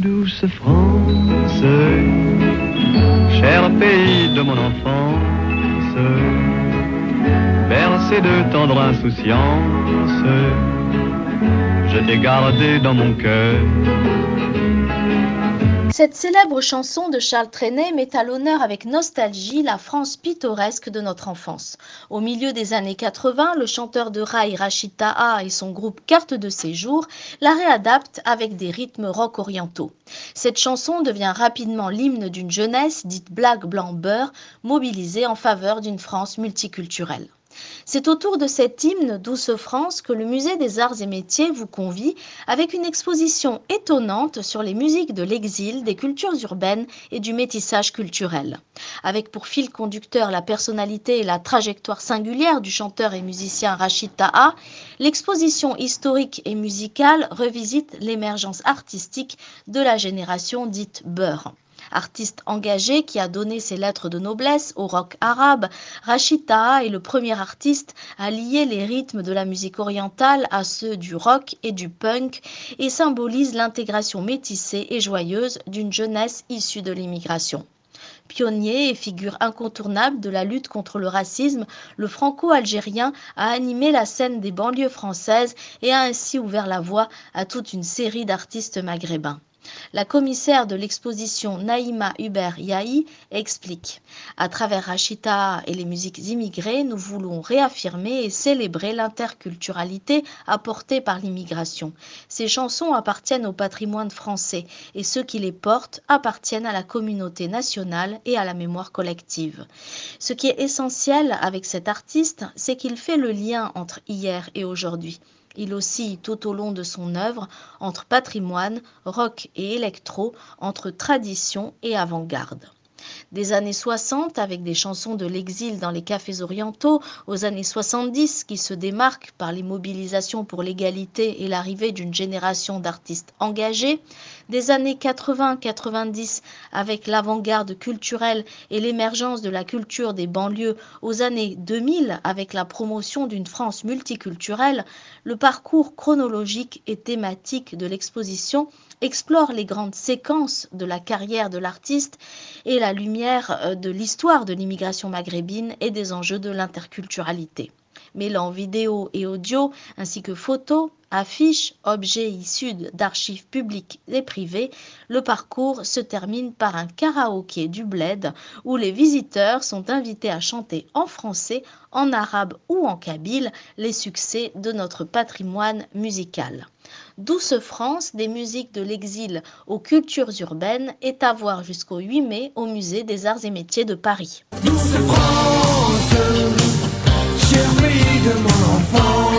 Douce France, cher pays de mon enfance, bercé de tendre insouciance, je t'ai gardé dans mon cœur cette célèbre chanson de Charles Trenet met à l'honneur avec nostalgie la France pittoresque de notre enfance. Au milieu des années 80, le chanteur de rail Rachid Taha et son groupe Carte de séjour la réadaptent avec des rythmes rock orientaux. Cette chanson devient rapidement l'hymne d'une jeunesse dite black blanc beurre, mobilisée en faveur d'une France multiculturelle. C'est autour de cet hymne Douce France que le Musée des Arts et Métiers vous convie avec une exposition étonnante sur les musiques de l'exil, des cultures urbaines et du métissage culturel. Avec pour fil conducteur la personnalité et la trajectoire singulière du chanteur et musicien Rachid Taha, l'exposition historique et musicale revisite l'émergence artistique de la génération dite Beurre. Artiste engagé qui a donné ses lettres de noblesse au rock arabe, Rachid Taha est le premier artiste à lier les rythmes de la musique orientale à ceux du rock et du punk et symbolise l'intégration métissée et joyeuse d'une jeunesse issue de l'immigration. Pionnier et figure incontournable de la lutte contre le racisme, le franco-algérien a animé la scène des banlieues françaises et a ainsi ouvert la voie à toute une série d'artistes maghrébins. La commissaire de l'exposition Naïma Hubert Yahi explique À travers Rachita et les musiques immigrées, nous voulons réaffirmer et célébrer l'interculturalité apportée par l'immigration. Ces chansons appartiennent au patrimoine français et ceux qui les portent appartiennent à la communauté nationale et à la mémoire collective. Ce qui est essentiel avec cet artiste, c'est qu'il fait le lien entre hier et aujourd'hui. Il oscille tout au long de son œuvre entre patrimoine, rock et électro, entre tradition et avant-garde des années 60 avec des chansons de l'exil dans les cafés orientaux, aux années 70 qui se démarquent par les mobilisations pour l'égalité et l'arrivée d'une génération d'artistes engagés, des années 80-90 avec l'avant-garde culturelle et l'émergence de la culture des banlieues, aux années 2000 avec la promotion d'une France multiculturelle, le parcours chronologique et thématique de l'exposition explore les grandes séquences de la carrière de l'artiste et la lumière euh, de l'histoire de l'immigration maghrébine et des enjeux de l'interculturalité. Mêlant vidéo et audio ainsi que photos, affiches, objets issus d'archives publiques et privées, le parcours se termine par un karaoké du bled où les visiteurs sont invités à chanter en français, en arabe ou en kabyle les succès de notre patrimoine musical. Douce France, des musiques de l'exil aux cultures urbaines, est à voir jusqu'au 8 mai au Musée des Arts et Métiers de Paris. Cher pays de mon enfance.